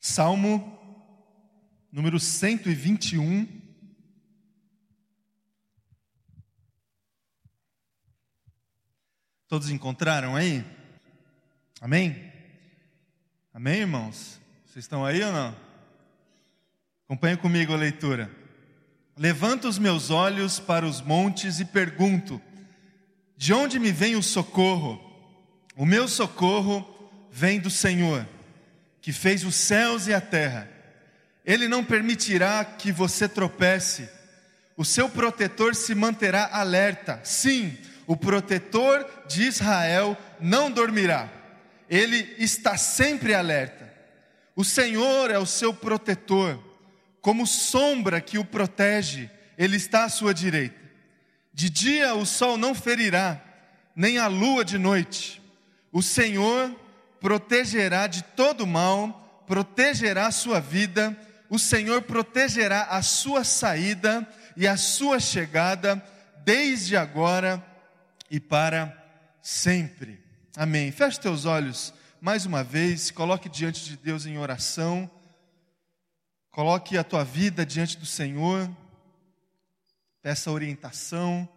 Salmo número 121. Todos encontraram aí? Amém? Amém, irmãos? Vocês estão aí ou não? Acompanhe comigo a leitura. Levanto os meus olhos para os montes e pergunto: De onde me vem o socorro? O meu socorro vem do Senhor, que fez os céus e a terra. Ele não permitirá que você tropece. O seu protetor se manterá alerta. Sim, o protetor de Israel não dormirá. Ele está sempre alerta. O Senhor é o seu protetor, como sombra que o protege, ele está à sua direita. De dia o sol não ferirá, nem a lua de noite. O Senhor protegerá de todo mal, protegerá a sua vida o Senhor protegerá a sua saída e a sua chegada, desde agora e para sempre. Amém. Feche teus olhos mais uma vez, coloque diante de Deus em oração, coloque a tua vida diante do Senhor, peça orientação,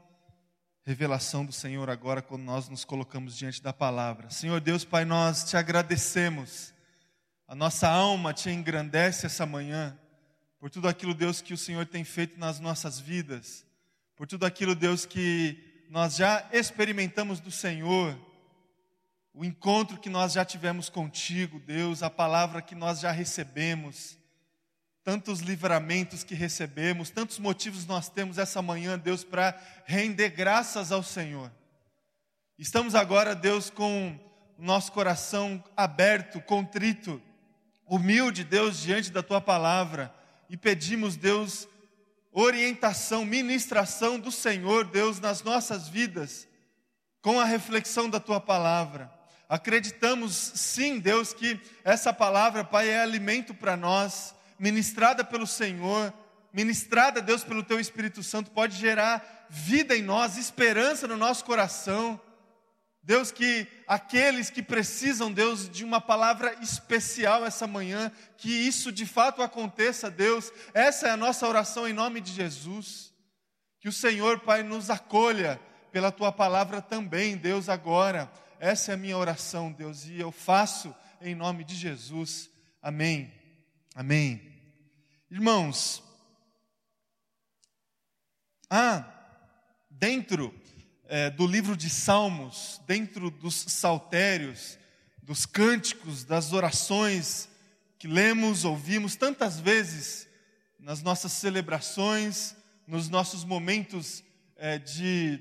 revelação do Senhor agora quando nós nos colocamos diante da palavra. Senhor Deus, Pai, nós te agradecemos a nossa alma te engrandece essa manhã, por tudo aquilo, Deus, que o Senhor tem feito nas nossas vidas, por tudo aquilo, Deus, que nós já experimentamos do Senhor, o encontro que nós já tivemos contigo, Deus, a palavra que nós já recebemos, tantos livramentos que recebemos, tantos motivos nós temos essa manhã, Deus, para render graças ao Senhor. Estamos agora, Deus, com o nosso coração aberto, contrito, humilde, Deus, diante da tua palavra e pedimos, Deus, orientação, ministração do Senhor, Deus, nas nossas vidas, com a reflexão da tua palavra. Acreditamos, sim, Deus, que essa palavra, Pai, é alimento para nós, ministrada pelo Senhor, ministrada, Deus, pelo teu Espírito Santo, pode gerar vida em nós, esperança no nosso coração Deus, que aqueles que precisam, Deus, de uma palavra especial essa manhã, que isso de fato aconteça, Deus, essa é a nossa oração em nome de Jesus. Que o Senhor, Pai, nos acolha pela tua palavra também, Deus, agora. Essa é a minha oração, Deus, e eu faço em nome de Jesus. Amém. Amém. Irmãos, há dentro é, do livro de Salmos, dentro dos saltérios, dos cânticos, das orações que lemos, ouvimos tantas vezes nas nossas celebrações, nos nossos momentos é, de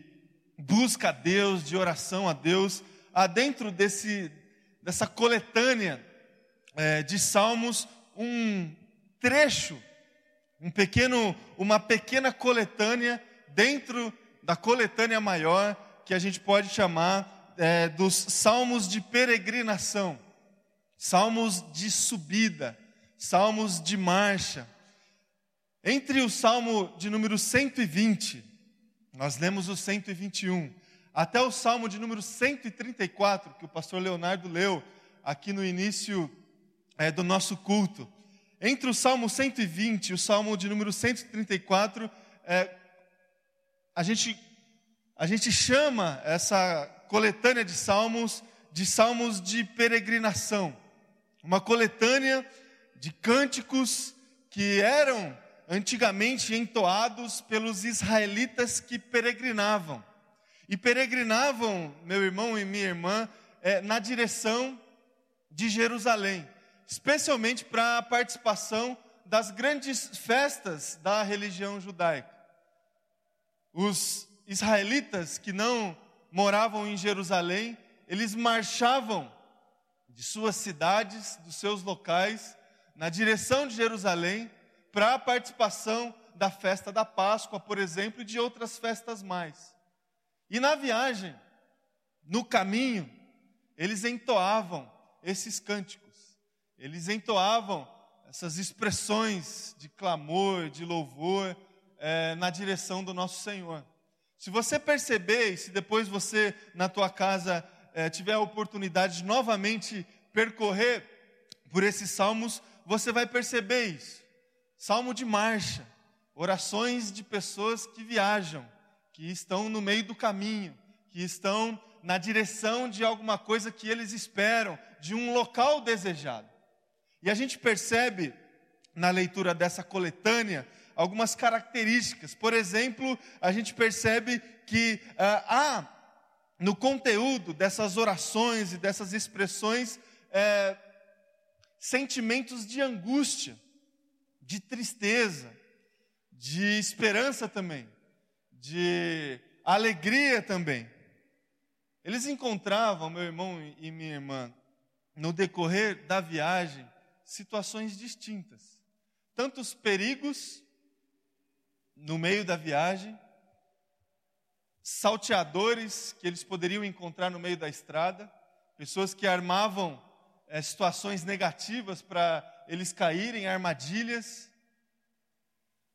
busca a Deus, de oração a Deus, há dentro desse, dessa coletânea é, de salmos um trecho, um pequeno, uma pequena coletânea dentro da coletânea maior, que a gente pode chamar é, dos salmos de peregrinação, salmos de subida, salmos de marcha. Entre o salmo de número 120, nós lemos o 121, até o salmo de número 134, que o pastor Leonardo leu aqui no início é, do nosso culto. Entre o salmo 120 e o salmo de número 134, é, a gente, a gente chama essa coletânea de salmos de salmos de peregrinação. Uma coletânea de cânticos que eram antigamente entoados pelos israelitas que peregrinavam. E peregrinavam, meu irmão e minha irmã, é, na direção de Jerusalém, especialmente para a participação das grandes festas da religião judaica. Os israelitas que não moravam em Jerusalém, eles marchavam de suas cidades, dos seus locais, na direção de Jerusalém, para a participação da festa da Páscoa, por exemplo, e de outras festas mais. E na viagem, no caminho, eles entoavam esses cânticos, eles entoavam essas expressões de clamor, de louvor, é, na direção do nosso Senhor. Se você perceber, e se depois você na tua casa é, tiver a oportunidade de novamente percorrer por esses salmos, você vai perceber isso. Salmo de marcha, orações de pessoas que viajam, que estão no meio do caminho, que estão na direção de alguma coisa que eles esperam, de um local desejado. E a gente percebe na leitura dessa coletânea algumas características. Por exemplo, a gente percebe que ah, há no conteúdo dessas orações e dessas expressões é, sentimentos de angústia, de tristeza, de esperança também, de alegria também. Eles encontravam, meu irmão e minha irmã, no decorrer da viagem, situações distintas. Tantos perigos no meio da viagem, salteadores que eles poderiam encontrar no meio da estrada, pessoas que armavam é, situações negativas para eles caírem, armadilhas.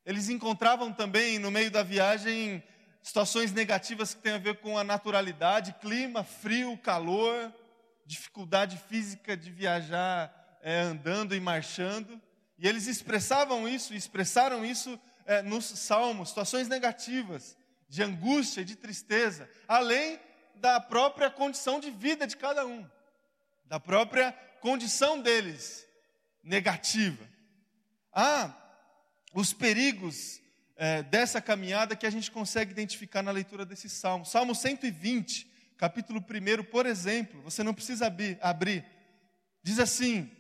Eles encontravam também no meio da viagem situações negativas que têm a ver com a naturalidade, clima, frio, calor, dificuldade física de viajar é, andando e marchando. E eles expressavam isso, expressaram isso é, nos salmos, situações negativas de angústia de tristeza, além da própria condição de vida de cada um, da própria condição deles negativa. Há os perigos é, dessa caminhada que a gente consegue identificar na leitura desse salmo. Salmo 120, capítulo 1, por exemplo, você não precisa abrir, abrir. diz assim: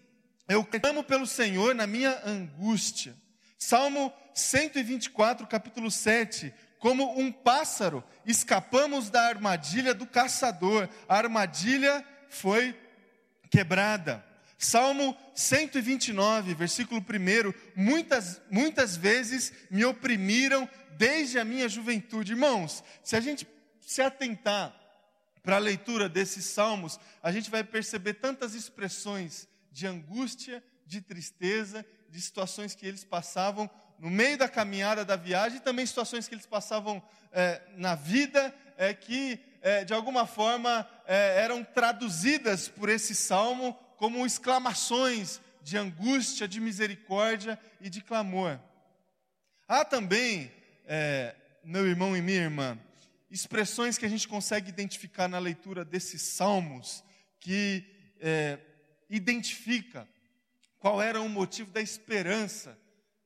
Eu clamo pelo Senhor na minha angústia. Salmo 124, capítulo 7, como um pássaro, escapamos da armadilha do caçador, a armadilha foi quebrada. Salmo 129, versículo 1: muitas, muitas vezes me oprimiram desde a minha juventude. Irmãos, se a gente se atentar para a leitura desses salmos, a gente vai perceber tantas expressões de angústia, de tristeza, de situações que eles passavam no meio da caminhada da viagem, e também situações que eles passavam é, na vida, é, que é, de alguma forma eram traduzidas por esse salmo como exclamações de angústia, de misericórdia e de clamor. Há também, meu irmão e minha irmã, expressões que a gente consegue identificar na leitura desses salmos que identifica qual era o motivo da esperança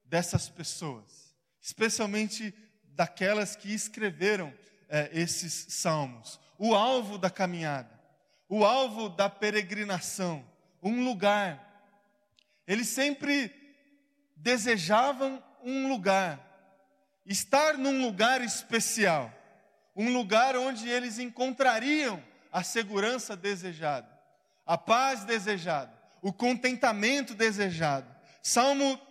dessas pessoas, especialmente daquelas que escreveram é, esses salmos. O alvo da caminhada, o alvo da peregrinação, um lugar. Eles sempre desejavam um lugar, estar num lugar especial, um lugar onde eles encontrariam a segurança desejada, a paz desejada, o contentamento desejado. Salmo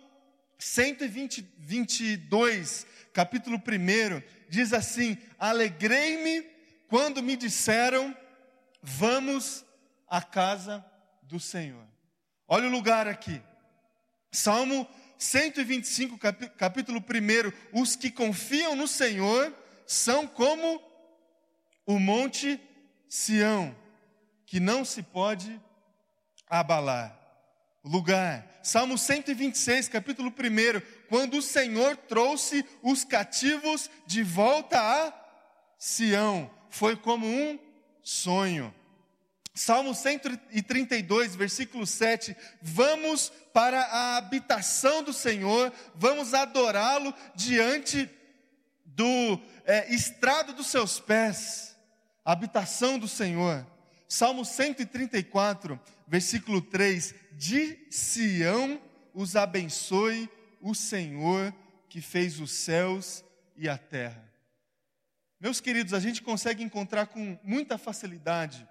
122, capítulo 1, diz assim: Alegrei-me quando me disseram, vamos à casa do Senhor. Olha o lugar aqui. Salmo 125, capítulo 1. Os que confiam no Senhor são como o monte Sião, que não se pode abalar lugar. Salmo 126, capítulo 1. Quando o Senhor trouxe os cativos de volta a Sião, foi como um sonho. Salmo 132, versículo 7. Vamos para a habitação do Senhor, vamos adorá-lo diante do é, estrado dos seus pés, habitação do Senhor. Salmo 134, versículo 3: De Sião os abençoe o Senhor que fez os céus e a terra. Meus queridos, a gente consegue encontrar com muita facilidade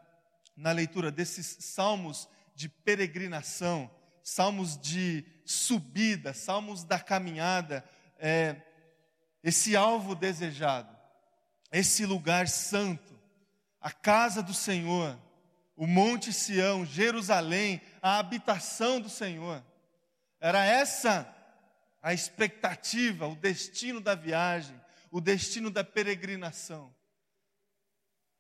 na leitura desses salmos de peregrinação, salmos de subida, salmos da caminhada, é, esse alvo desejado, esse lugar santo, a casa do Senhor, o Monte Sião, Jerusalém, a habitação do Senhor. Era essa a expectativa, o destino da viagem, o destino da peregrinação.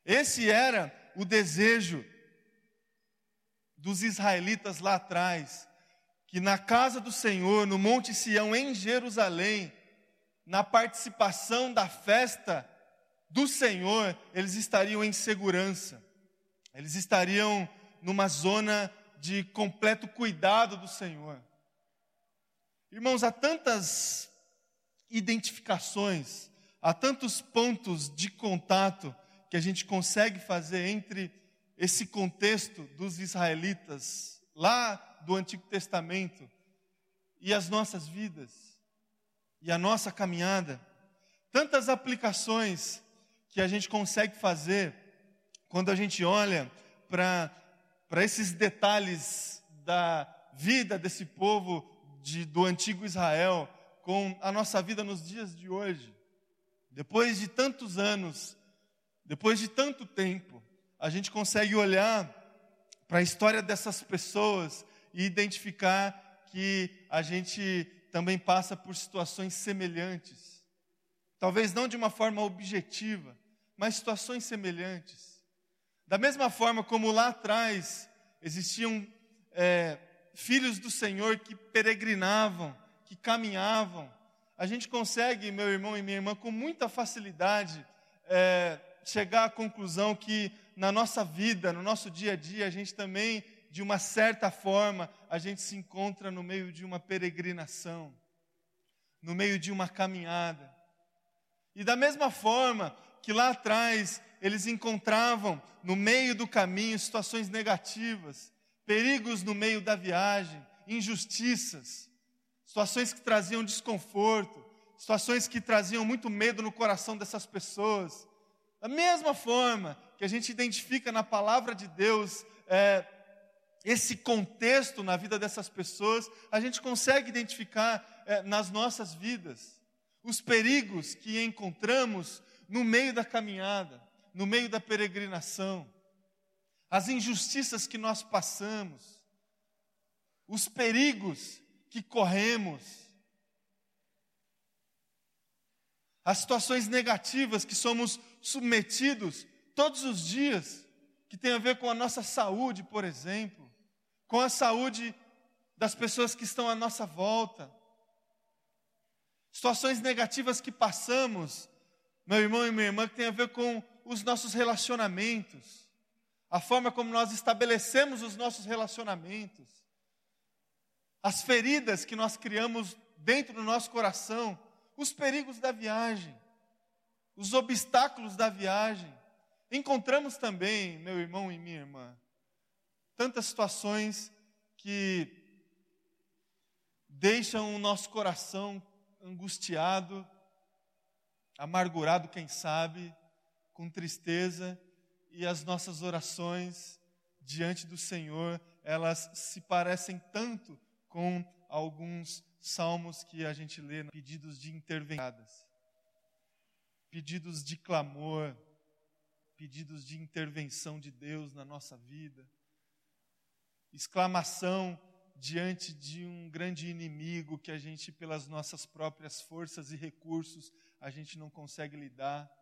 Esse era o desejo dos israelitas lá atrás, que na casa do Senhor, no Monte Sião, em Jerusalém, na participação da festa do Senhor, eles estariam em segurança, eles estariam numa zona de completo cuidado do Senhor. Irmãos, há tantas identificações, há tantos pontos de contato que a gente consegue fazer entre esse contexto dos israelitas lá do Antigo Testamento e as nossas vidas e a nossa caminhada. Tantas aplicações que a gente consegue fazer quando a gente olha para esses detalhes da vida desse povo de, do antigo Israel com a nossa vida nos dias de hoje. Depois de tantos anos, depois de tanto tempo, a gente consegue olhar para a história dessas pessoas e identificar que a gente também passa por situações semelhantes. Talvez não de uma forma objetiva, mas situações semelhantes. Da mesma forma como lá atrás existiam é, filhos do Senhor que peregrinavam, que caminhavam, a gente consegue, meu irmão e minha irmã, com muita facilidade, é, chegar à conclusão que na nossa vida, no nosso dia a dia, a gente também, de uma certa forma, a gente se encontra no meio de uma peregrinação, no meio de uma caminhada. E da mesma forma que lá atrás eles encontravam no meio do caminho situações negativas, perigos no meio da viagem, injustiças, situações que traziam desconforto, situações que traziam muito medo no coração dessas pessoas. Da mesma forma que a gente identifica na palavra de Deus é, esse contexto na vida dessas pessoas, a gente consegue identificar é, nas nossas vidas os perigos que encontramos no meio da caminhada, no meio da peregrinação, as injustiças que nós passamos, os perigos que corremos, as situações negativas que somos submetidos todos os dias, que tem a ver com a nossa saúde, por exemplo, com a saúde das pessoas que estão à nossa volta, situações negativas que passamos, meu irmão e minha irmã, que tem a ver com os nossos relacionamentos, a forma como nós estabelecemos os nossos relacionamentos, as feridas que nós criamos dentro do nosso coração, os perigos da viagem, os obstáculos da viagem. Encontramos também, meu irmão e minha irmã, tantas situações que deixam o nosso coração angustiado, amargurado, quem sabe, com tristeza, e as nossas orações diante do Senhor, elas se parecem tanto com alguns salmos que a gente lê, pedidos de intervenção, pedidos de clamor, pedidos de intervenção de Deus na nossa vida, exclamação diante de um grande inimigo que a gente, pelas nossas próprias forças e recursos, a gente não consegue lidar.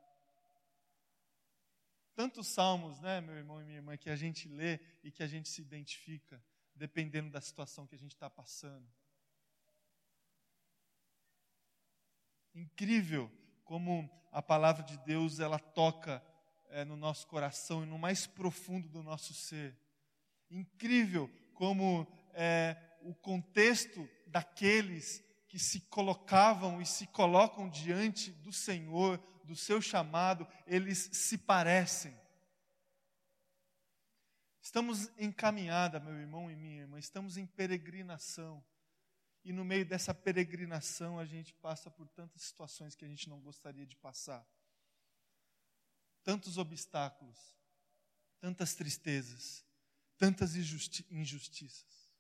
Tantos salmos, né, meu irmão e minha irmã, que a gente lê e que a gente se identifica dependendo da situação que a gente está passando. Incrível como a palavra de Deus ela toca é, no nosso coração e no mais profundo do nosso ser. Incrível como é, o contexto daqueles que se colocavam e se colocam diante do Senhor, do seu chamado, eles se parecem. Estamos em caminhada, meu irmão e minha irmã, estamos em peregrinação. E no meio dessa peregrinação a gente passa por tantas situações que a gente não gostaria de passar. Tantos obstáculos, tantas tristezas, tantas injusti injustiças.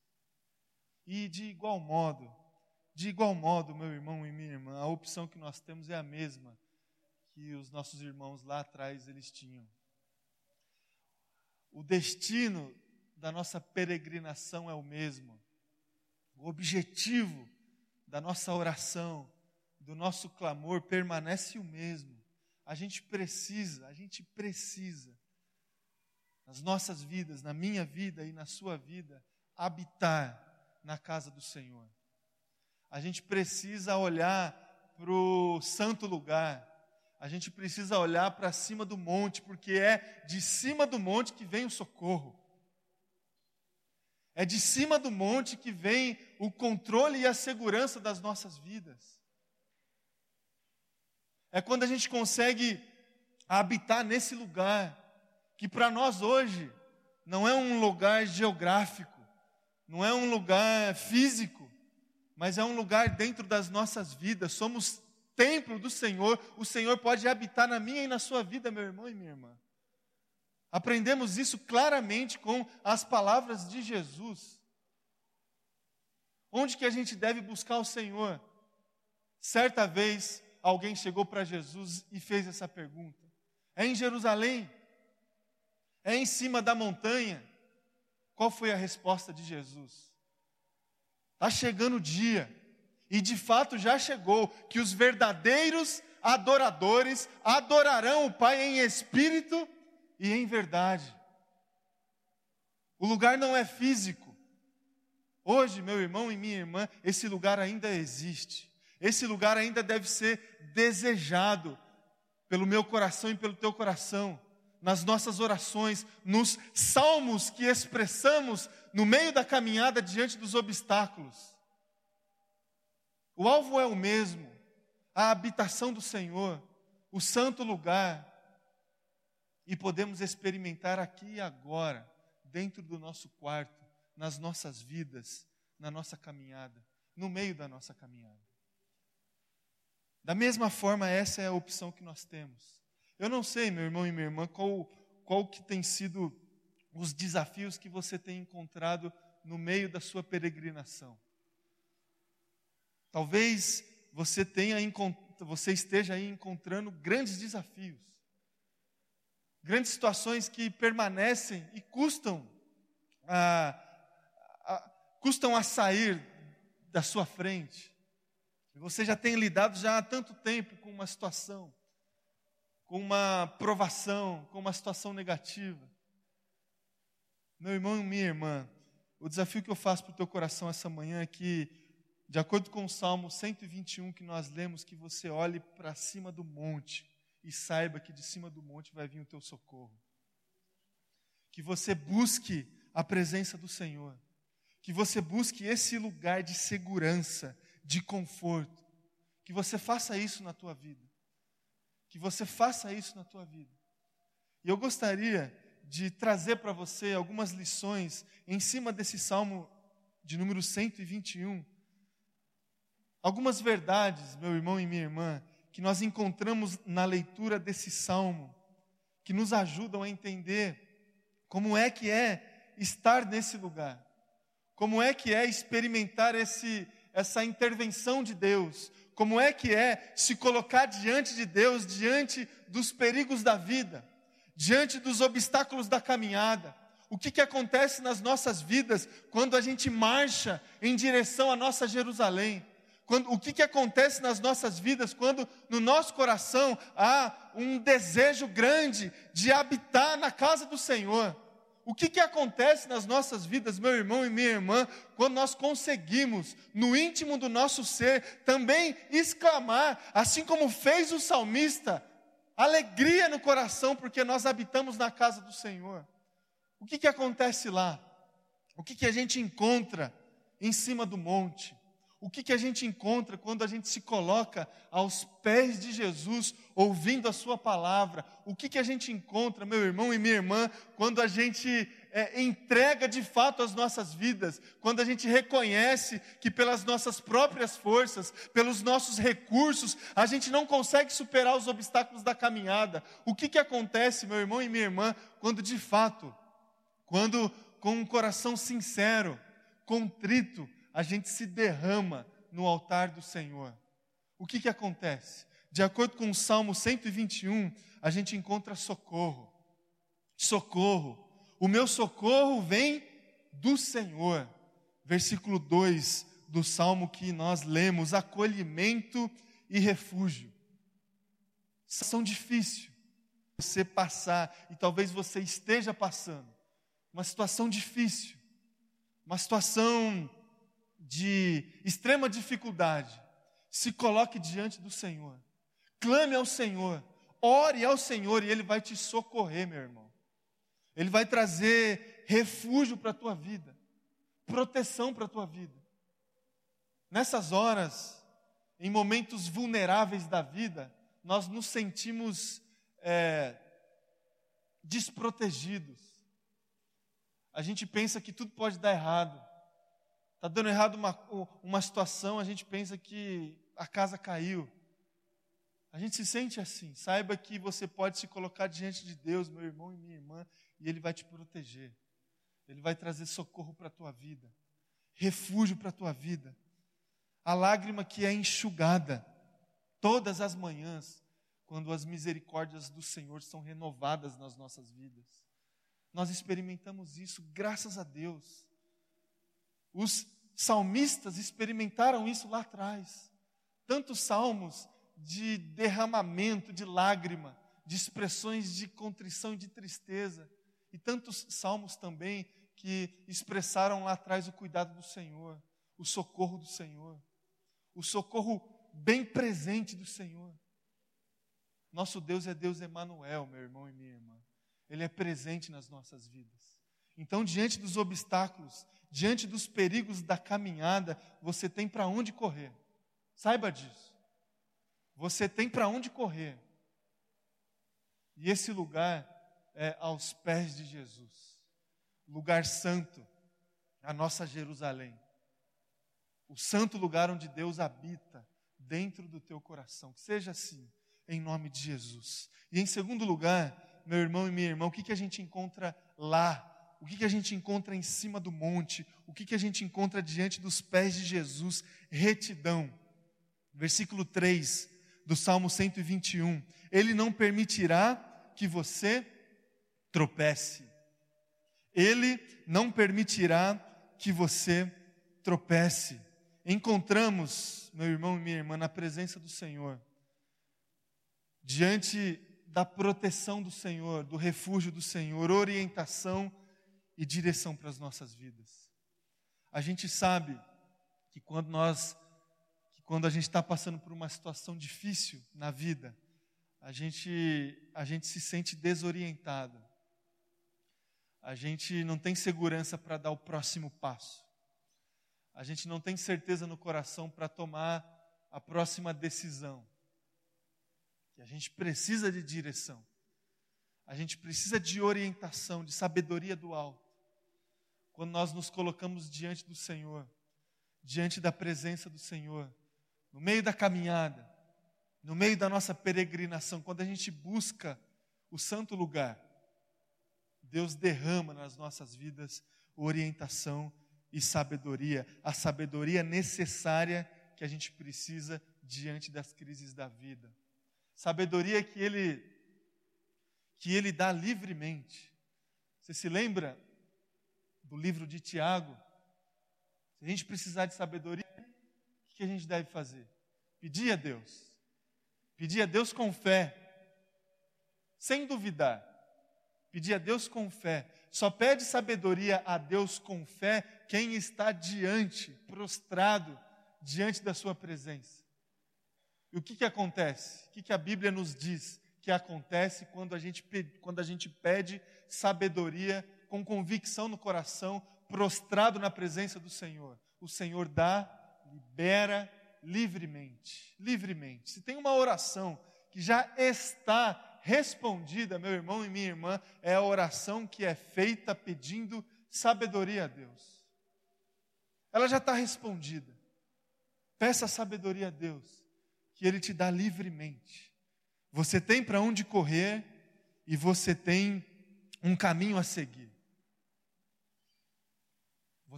E de igual modo, de igual modo, meu irmão e minha irmã, a opção que nós temos é a mesma que os nossos irmãos lá atrás eles tinham. O destino da nossa peregrinação é o mesmo. O objetivo da nossa oração, do nosso clamor permanece o mesmo. A gente precisa, a gente precisa, nas nossas vidas, na minha vida e na sua vida, habitar na casa do Senhor. A gente precisa olhar para o santo lugar. A gente precisa olhar para cima do monte, porque é de cima do monte que vem o socorro. É de cima do monte que vem o controle e a segurança das nossas vidas. É quando a gente consegue habitar nesse lugar, que para nós hoje não é um lugar geográfico, não é um lugar físico, mas é um lugar dentro das nossas vidas. Somos templo do Senhor, o Senhor pode habitar na minha e na sua vida, meu irmão e minha irmã. Aprendemos isso claramente com as palavras de Jesus. Onde que a gente deve buscar o Senhor? Certa vez, alguém chegou para Jesus e fez essa pergunta: É em Jerusalém? É em cima da montanha? Qual foi a resposta de Jesus? Está chegando o dia, e de fato já chegou, que os verdadeiros adoradores adorarão o Pai em espírito e em verdade. O lugar não é físico. Hoje, meu irmão e minha irmã, esse lugar ainda existe. Esse lugar ainda deve ser desejado pelo meu coração e pelo teu coração, nas nossas orações, nos salmos que expressamos no meio da caminhada diante dos obstáculos. O alvo é o mesmo, a habitação do Senhor, o santo lugar, e podemos experimentar aqui e agora, dentro do nosso quarto, nas nossas vidas, na nossa caminhada, no meio da nossa caminhada. Da mesma forma, essa é a opção que nós temos. Eu não sei, meu irmão e minha irmã, qual, qual que tem sido os desafios que você tem encontrado no meio da sua peregrinação. Talvez você tenha você esteja aí encontrando grandes desafios grandes situações que permanecem e custam a, a, custam a sair da sua frente. Você já tem lidado já há tanto tempo com uma situação, com uma provação, com uma situação negativa. Meu irmão e minha irmã, o desafio que eu faço para o teu coração essa manhã é que, de acordo com o Salmo 121 que nós lemos, que você olhe para cima do monte e saiba que de cima do monte vai vir o teu socorro. Que você busque a presença do Senhor. Que você busque esse lugar de segurança, de conforto. Que você faça isso na tua vida. Que você faça isso na tua vida. E eu gostaria de trazer para você algumas lições em cima desse salmo de número 121. Algumas verdades, meu irmão e minha irmã, que nós encontramos na leitura desse salmo, que nos ajudam a entender como é que é estar nesse lugar, como é que é experimentar esse, essa intervenção de Deus, como é que é se colocar diante de Deus, diante dos perigos da vida, diante dos obstáculos da caminhada. O que, que acontece nas nossas vidas quando a gente marcha em direção à nossa Jerusalém? Quando, o que, que acontece nas nossas vidas quando no nosso coração há um desejo grande de habitar na casa do Senhor. O que, que acontece nas nossas vidas, meu irmão e minha irmã, quando nós conseguimos, no íntimo do nosso ser, também exclamar, assim como fez o salmista, alegria no coração, porque nós habitamos na casa do Senhor. O que, que acontece lá? O que, que a gente encontra em cima do monte? O que, que a gente encontra quando a gente se coloca aos pés de Jesus, ouvindo a Sua palavra? O que, que a gente encontra, meu irmão e minha irmã, quando a gente é, entrega de fato as nossas vidas, quando a gente reconhece que pelas nossas próprias forças, pelos nossos recursos, a gente não consegue superar os obstáculos da caminhada? O que, que acontece, meu irmão e minha irmã, quando de fato, quando com um coração sincero, contrito, a gente se derrama no altar do Senhor. O que, que acontece? De acordo com o Salmo 121, a gente encontra socorro. Socorro. O meu socorro vem do Senhor. Versículo 2 do salmo que nós lemos: acolhimento e refúgio. Situação difícil você passar, e talvez você esteja passando, uma situação difícil, uma situação de extrema dificuldade, se coloque diante do Senhor, clame ao Senhor, ore ao Senhor e Ele vai te socorrer, meu irmão. Ele vai trazer refúgio para a tua vida, proteção para a tua vida. Nessas horas, em momentos vulneráveis da vida, nós nos sentimos é, desprotegidos. A gente pensa que tudo pode dar errado. Está dando errado uma, uma situação, a gente pensa que a casa caiu. A gente se sente assim. Saiba que você pode se colocar diante de Deus, meu irmão e minha irmã, e Ele vai te proteger. Ele vai trazer socorro para a tua vida, refúgio para a tua vida. A lágrima que é enxugada todas as manhãs, quando as misericórdias do Senhor são renovadas nas nossas vidas. Nós experimentamos isso, graças a Deus. Os salmistas experimentaram isso lá atrás. Tantos salmos de derramamento, de lágrima, de expressões de contrição e de tristeza. E tantos salmos também que expressaram lá atrás o cuidado do Senhor, o socorro do Senhor, o socorro bem presente do Senhor. Nosso Deus é Deus Emanuel, meu irmão e minha irmã. Ele é presente nas nossas vidas. Então, diante dos obstáculos, diante dos perigos da caminhada, você tem para onde correr. Saiba disso. Você tem para onde correr. E esse lugar é aos pés de Jesus. Lugar santo, a nossa Jerusalém. O santo lugar onde Deus habita dentro do teu coração. Que seja assim, em nome de Jesus. E em segundo lugar, meu irmão e minha irmã, o que, que a gente encontra lá? O que, que a gente encontra em cima do monte? O que, que a gente encontra diante dos pés de Jesus? Retidão. Versículo 3 do Salmo 121. Ele não permitirá que você tropece. Ele não permitirá que você tropece. Encontramos, meu irmão e minha irmã, na presença do Senhor, diante da proteção do Senhor, do refúgio do Senhor, orientação e direção para as nossas vidas. A gente sabe que quando nós quando a gente está passando por uma situação difícil na vida, a gente, a gente se sente desorientado. A gente não tem segurança para dar o próximo passo. A gente não tem certeza no coração para tomar a próxima decisão. E a gente precisa de direção. A gente precisa de orientação, de sabedoria do alto. Quando nós nos colocamos diante do Senhor, diante da presença do Senhor, no meio da caminhada, no meio da nossa peregrinação, quando a gente busca o santo lugar, Deus derrama nas nossas vidas orientação e sabedoria, a sabedoria necessária que a gente precisa diante das crises da vida. Sabedoria que ele que ele dá livremente. Você se lembra do livro de Tiago? Se a gente precisar de sabedoria, que a gente deve fazer? Pedir a Deus. Pedir a Deus com fé. Sem duvidar. Pedir a Deus com fé. Só pede sabedoria a Deus com fé quem está diante, prostrado, diante da sua presença. E o que, que acontece? O que, que a Bíblia nos diz que acontece quando a, gente, quando a gente pede sabedoria com convicção no coração, prostrado na presença do Senhor? O Senhor dá libera livremente, livremente. Se tem uma oração que já está respondida, meu irmão e minha irmã, é a oração que é feita pedindo sabedoria a Deus. Ela já está respondida. Peça sabedoria a Deus, que Ele te dá livremente. Você tem para onde correr e você tem um caminho a seguir.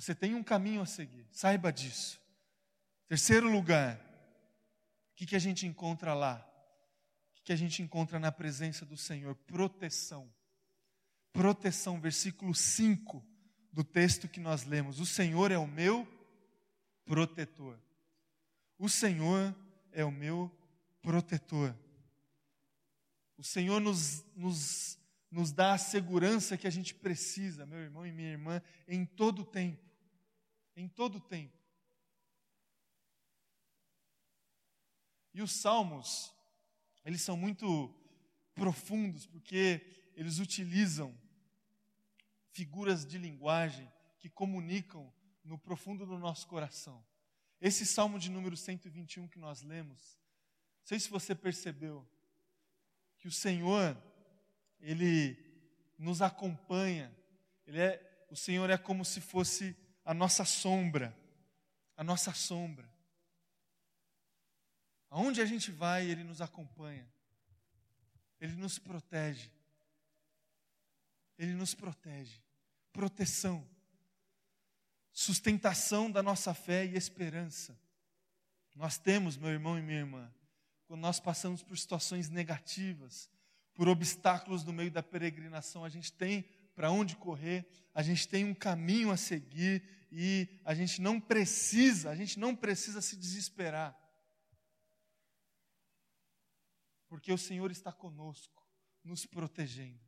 Você tem um caminho a seguir, saiba disso. Terceiro lugar, o que, que a gente encontra lá? O que, que a gente encontra na presença do Senhor? Proteção. Proteção, versículo 5 do texto que nós lemos. O Senhor é o meu protetor. O Senhor é o meu protetor. O Senhor nos, nos, nos dá a segurança que a gente precisa, meu irmão e minha irmã, em todo o tempo em todo o tempo. E os salmos, eles são muito profundos, porque eles utilizam figuras de linguagem que comunicam no profundo do nosso coração. Esse salmo de número 121 que nós lemos, não sei se você percebeu, que o Senhor, Ele nos acompanha, Ele é, o Senhor é como se fosse a nossa sombra, a nossa sombra. Aonde a gente vai, Ele nos acompanha, Ele nos protege, Ele nos protege, proteção, sustentação da nossa fé e esperança. Nós temos, meu irmão e minha irmã, quando nós passamos por situações negativas, por obstáculos no meio da peregrinação, a gente tem para onde correr, a gente tem um caminho a seguir e a gente não precisa, a gente não precisa se desesperar. Porque o Senhor está conosco, nos protegendo.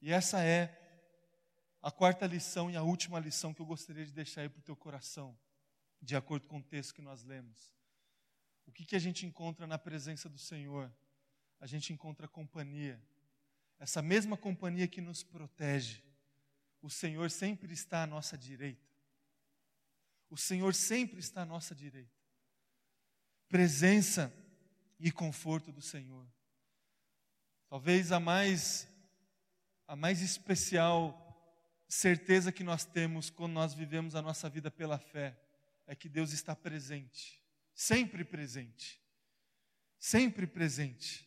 E essa é a quarta lição e a última lição que eu gostaria de deixar aí para o teu coração, de acordo com o texto que nós lemos. O que, que a gente encontra na presença do Senhor? A gente encontra companhia. Essa mesma companhia que nos protege. O Senhor sempre está à nossa direita. O Senhor sempre está à nossa direita. Presença e conforto do Senhor. Talvez a mais a mais especial certeza que nós temos quando nós vivemos a nossa vida pela fé é que Deus está presente, sempre presente. Sempre presente,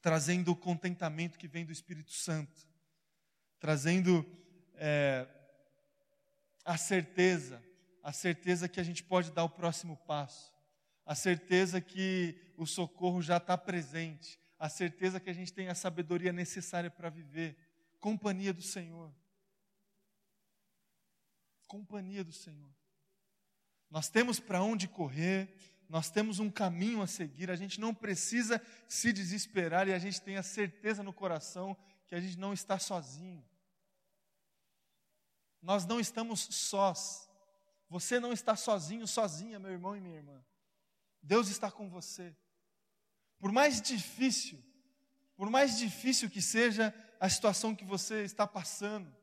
trazendo o contentamento que vem do Espírito Santo, trazendo é, a certeza, a certeza que a gente pode dar o próximo passo, a certeza que o socorro já está presente, a certeza que a gente tem a sabedoria necessária para viver. Companhia do Senhor. Companhia do Senhor. Nós temos para onde correr, nós temos um caminho a seguir, a gente não precisa se desesperar e a gente tem a certeza no coração que a gente não está sozinho. Nós não estamos sós. Você não está sozinho, sozinha, meu irmão e minha irmã. Deus está com você. Por mais difícil, por mais difícil que seja a situação que você está passando,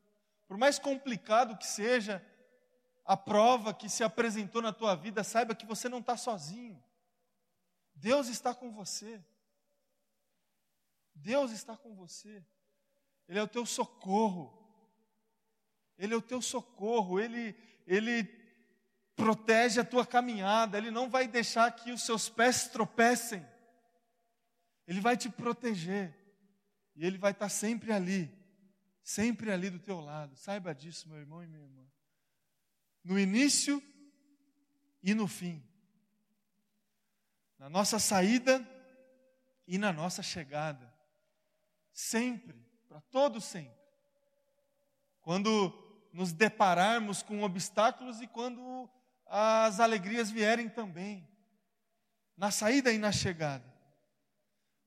por mais complicado que seja a prova que se apresentou na tua vida, saiba que você não está sozinho. Deus está com você. Deus está com você. Ele é o teu socorro. Ele é o teu socorro. Ele, ele protege a tua caminhada, Ele não vai deixar que os seus pés tropecem, Ele vai te proteger, e Ele vai estar sempre ali, sempre ali do teu lado, saiba disso, meu irmão e minha irmã, no início e no fim, na nossa saída e na nossa chegada, sempre, para todo sempre, quando nos depararmos com obstáculos e quando as alegrias vierem também, na saída e na chegada.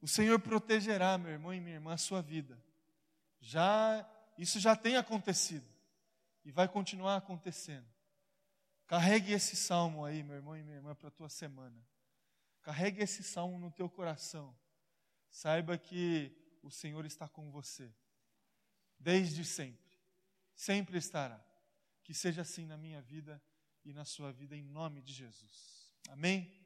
O Senhor protegerá, meu irmão e minha irmã, a sua vida. Já isso já tem acontecido e vai continuar acontecendo. Carregue esse salmo aí, meu irmão e minha irmã, para a tua semana. Carregue esse salmo no teu coração. Saiba que o Senhor está com você, desde sempre, sempre estará. Que seja assim na minha vida e na sua vida, em nome de Jesus. Amém?